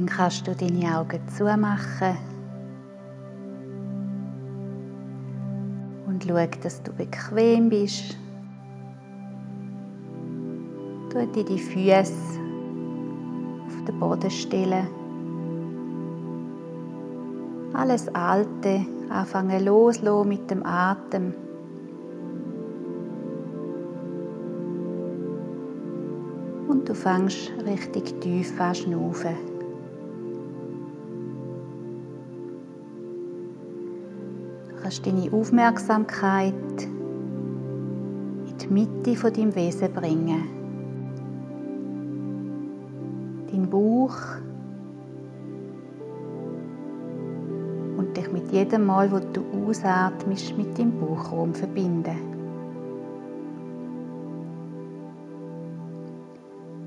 Dann kannst du deine Augen zumachen und schau, dass du bequem bist. Du dir die Füße auf den Boden stellen. Alles Alte anfangen loslassen mit dem Atem. Und du fängst richtig tief an schnaufen. Kannst deine Aufmerksamkeit in die Mitte von deinem Wesen bringen. Dein Bauch und dich mit jedem Mal, wo du ausatmest, mit deinem Bauchraum verbinden.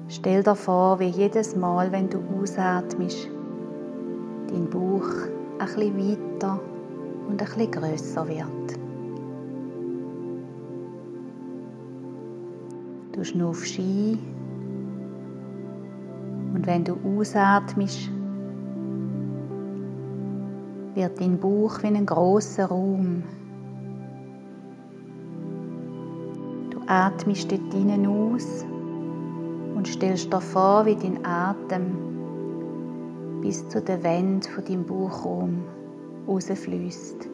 Stell dir vor, wie jedes Mal, wenn du ausatmest, dein Bauch ein bisschen weiter und ein bisschen grösser wird. Du schnaufst ein und wenn du ausatmest, wird dein Bauch wie ein großer Raum. Du atmest dort hinein aus und stellst dir vor, wie dein Atem bis zu der Wand von deinem Bauchraum rausfließt.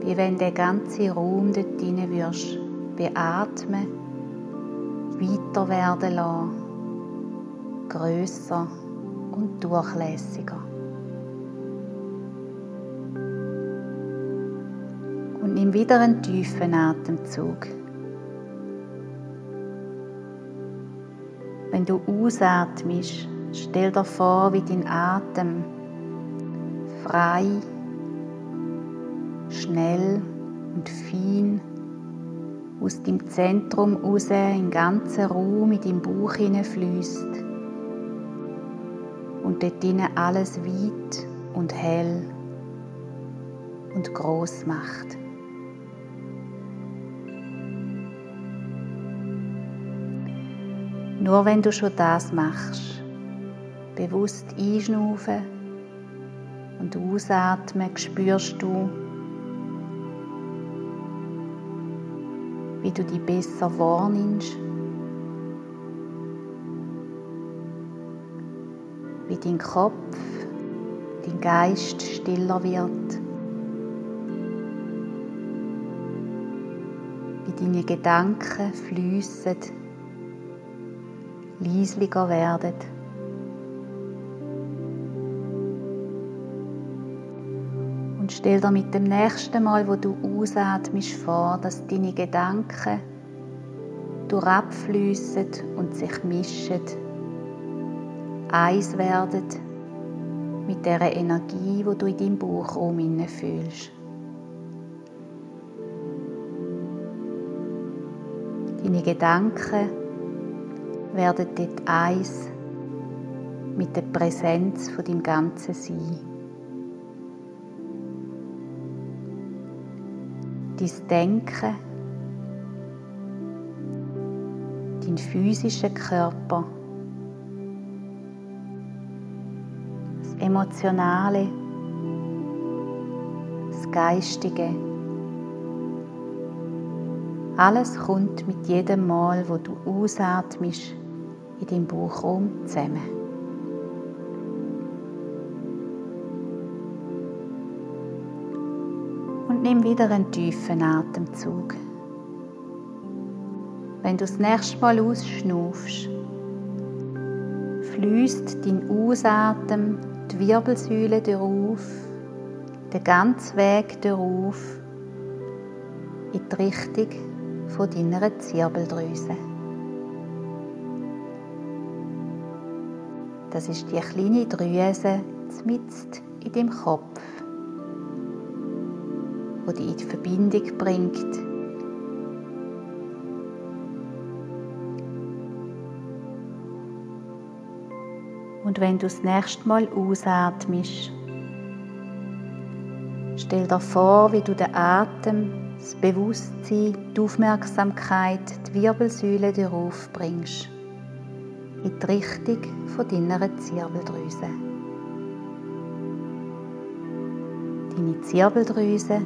Wie wenn der ganze Raum dort hinein wirst beatmen, weiter werden lassen, grösser und durchlässiger. Und nimm wieder einen tiefen Atemzug. Wenn du ausatmest, stell dir vor, wie dein Atem frei, schnell und fein aus dem Zentrum raus in ganzen Raum in deinem Bauch hineinfließt und dort drinnen alles weit und hell und groß macht. Nur wenn du schon das machst, bewusst einschnaufen und ausatmen, spürst du, wie du die besser wahrnimmst, wie dein Kopf, dein Geist stiller wird, wie deine Gedanken fließen leislicher werden. Stell dir mit dem nächsten Mal, wo du ausatmest, vor, dass deine Gedanken durchabfließen und sich mischen, eins werden mit der Energie, wo du in deinem Bauchraum fühlst. Deine Gedanken werden dort eins mit der Präsenz von dem ganzen Sein. Dein Denken, dein physischer Körper, das Emotionale, das Geistige, alles kommt mit jedem Mal, wo du ausatmest, in deinem Bauchraum zusammen. Und nimm wieder einen tiefen Atemzug. Wenn du das nächste Mal ausschnaufst, fließt dein Ausatem die Wirbelsäule darauf, den ganzen Weg darauf in die Richtung deiner Zirbeldrüse. Das ist die kleine Drüse mitten in dem Kopf, wo die in die Verbindung bringt. Und wenn du das nächste Mal ausatmest, stell dir vor, wie du den Atem, das Bewusstsein, die Aufmerksamkeit, die Wirbelsäule darauf bringst in die Richtung von deiner Zirbeldrüse. Deine Zirbeldrüse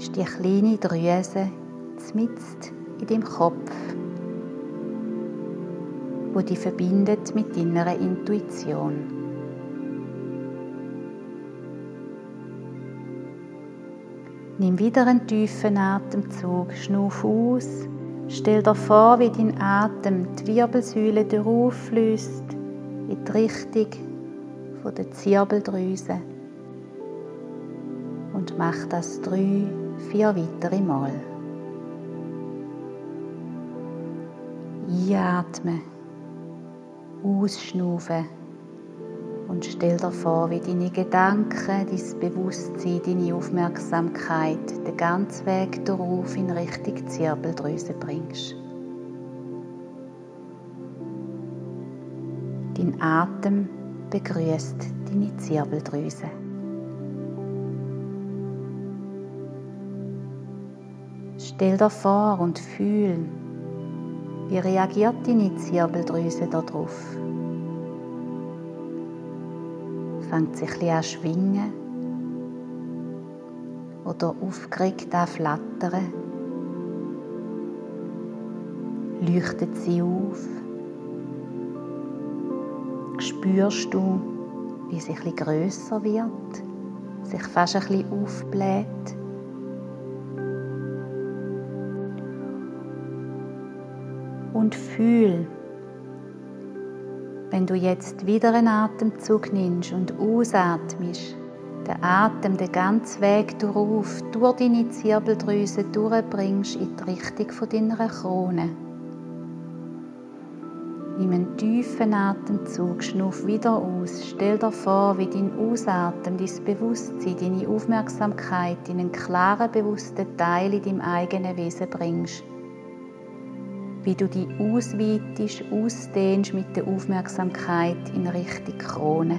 ist die kleine Drüse mitten in deinem Kopf, wo die verbindet mit deiner Intuition. Nimm wieder einen tiefen Atemzug, schnuff aus, stell dir vor, wie dein Atem die Wirbelsäule darauf fließt in die Richtung der Zirbeldrüse und mach das drei, vier weitere Mal. Einatmen, ausschnaufen und stell dir vor, wie deine Gedanken, dein Bewusstsein, deine Aufmerksamkeit den ganzen Weg darauf in Richtung Zirbeldrüse bringst. Dein Atem begrüßt deine Zirbeldrüse. Stell dir vor und fühl, wie reagiert deine Zirbeldrüse darauf? Fängt sich ein an schwingen oder aufgeregt an flattern? Leuchtet sie auf? Spürst du, wie sie bisschen grösser wird, sich fast ein bisschen aufbläht? Und fühl, wenn du jetzt wieder einen Atemzug nimmst und ausatmest, den Atem den ganzen Weg durch, durch deine Zirbeldrüse durchbringst in die Richtung deiner Krone. Nimm einen tiefen Atemzug, schnuff wieder aus. Stell dir vor, wie dein Ausatmen, dein Bewusstsein, deine Aufmerksamkeit in einen klaren, bewussten Teil in deinem eigenen Wesen bringst wie du die ausweitest, ausdehnst mit der Aufmerksamkeit in Richtung Krone.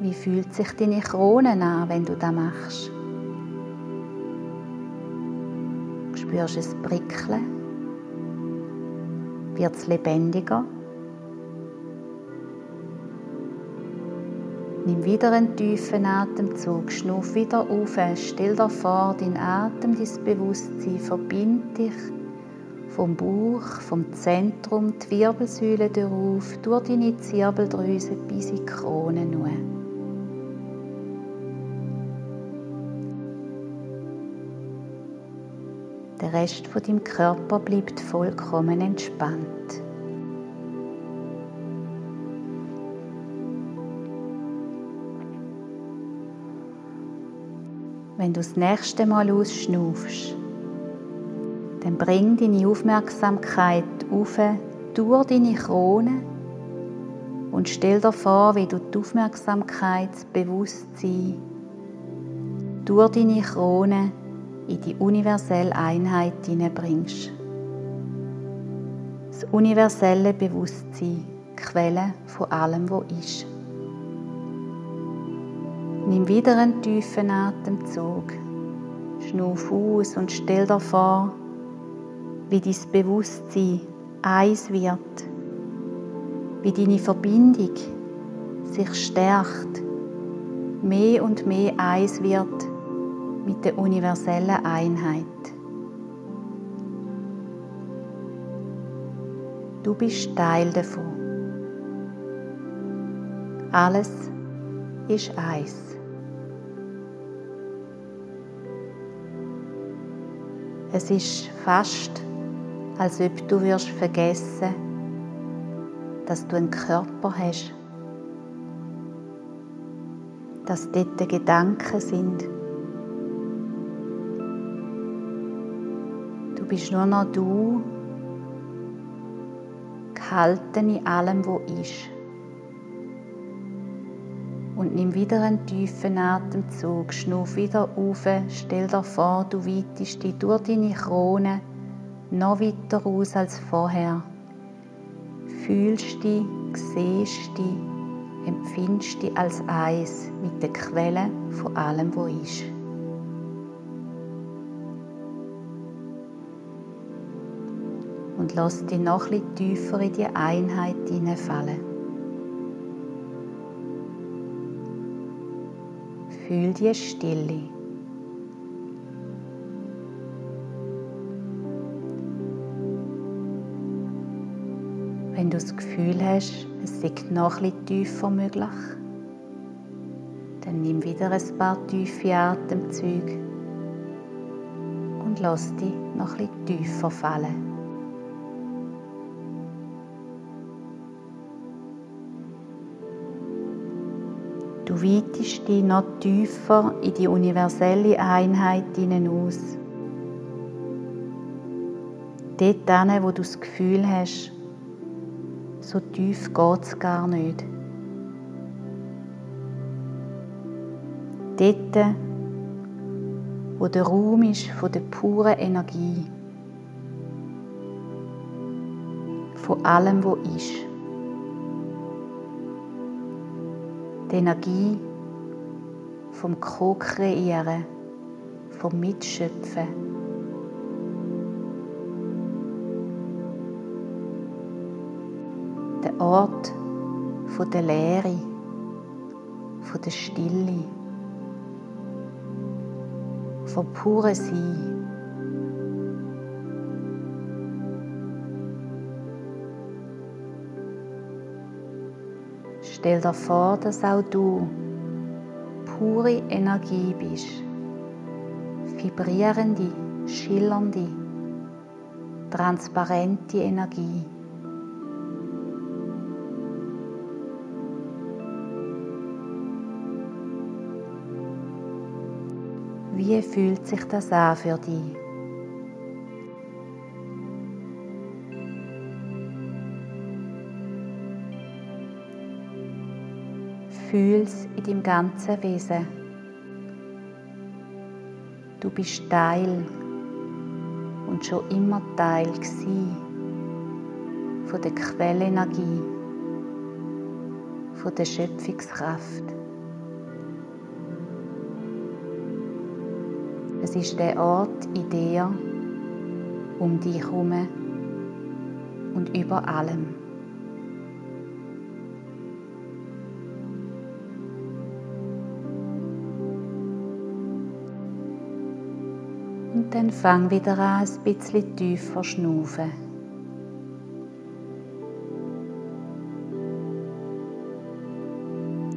Wie fühlt sich deine Krone an, wenn du das machst? Spürst du es prickeln? Wird es lebendiger? Nimm wieder einen tiefen Atemzug, schnuff wieder auf, stell dir vor, dein Atem, dein Bewusstsein verbindet dich vom Bauch, vom Zentrum, die Wirbelsäule darauf, durch deine Zirbeldrüse bis in die Krone nur. Der Rest von deinem Körper bleibt vollkommen entspannt. Wenn du das nächste Mal ausschnaufst, dann bring deine Aufmerksamkeit auf durch deine Krone und stell dir vor, wie du die Aufmerksamkeit, das Bewusstsein durch deine Krone in die universelle Einheit hineinbringst. Das universelle Bewusstsein, Quelle von allem, was ist. Nimm wieder einen tiefen Atemzug. Schnuff aus und stell dir vor, wie dein Bewusstsein eins wird, wie deine Verbindung sich stärkt, mehr und mehr eins wird mit der universellen Einheit. Du bist Teil davon. Alles ist eins. Es ist fast, als ob du wirst vergessen, dass du einen Körper hast, dass dort Gedanken sind. Du bist nur noch du, gehalten in allem, wo ist und nimm wieder einen tiefen Atemzug. Schnuff wieder auf, stell dir vor, du weitest dich durch deine Krone noch weiter aus als vorher. Fühlst dich, siehst dich, empfindest dich als eins mit der Quelle von allem, was ist. Und lass dich noch etwas tiefer in die Einheit hineinfallen. Fühl die Stille. Wenn du das Gefühl hast, es sei noch etwas tiefer möglich, dann nimm wieder ein paar tiefe Atemzüge und lass dich noch etwas tiefer fallen. Du weitest dich noch tiefer in die universelle Einheit aus. Dort wo du das Gefühl hast, so tief geht es gar nicht. Dort, wo der Raum ist von der puren Energie, von allem, was ist. Die Energie vom Co-Kreieren, vom Mitschöpfen. Der Ort der Leere, der Stille, vom puren Sein. Stell dir vor, dass auch du pure Energie bist. Vibrierende, schillernde, transparente Energie. Wie fühlt sich das an für dich? Fühlst in deinem ganzen Wesen. Du bist Teil und schon immer Teil von der Quellenergie, von der Schöpfungskraft. Es ist der Ort in dir, um dich herum und über allem. Dann fang wieder an, ein bisschen tiefer schnaufen.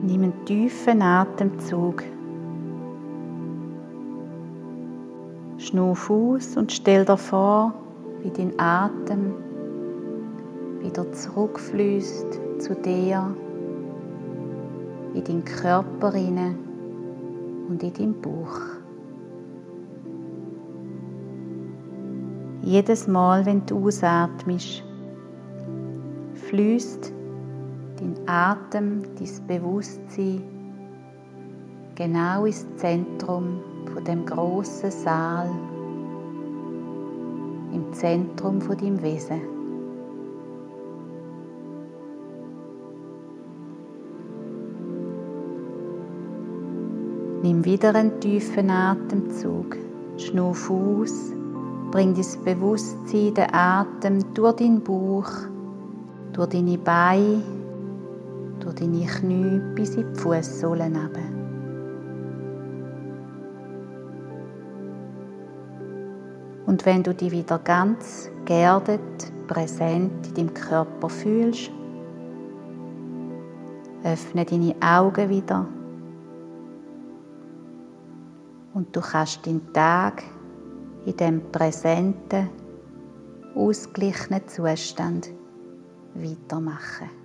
Nimm einen tiefen Atemzug. Schnuff aus und stell dir vor, wie dein Atem wieder zurückfließt zu dir, in deinen Körper und in deinen Bauch. Jedes Mal, wenn du ausatmest, fließt dein Atem, dein Bewusstsein genau ins Zentrum von dem großen Saal, im Zentrum von deinem Wesen. Nimm wieder einen tiefen Atemzug, schnuff aus Bring dein Bewusstsein, den Atem durch deinen Bauch, durch deine Beine, durch deine Knie bis in die Fußsohlen hinab. Und wenn du dich wieder ganz geerdet, präsent in deinem Körper fühlst, öffne deine Augen wieder und du kannst den Tag in dem präsenten, ausgeglichenen Zustand weitermachen.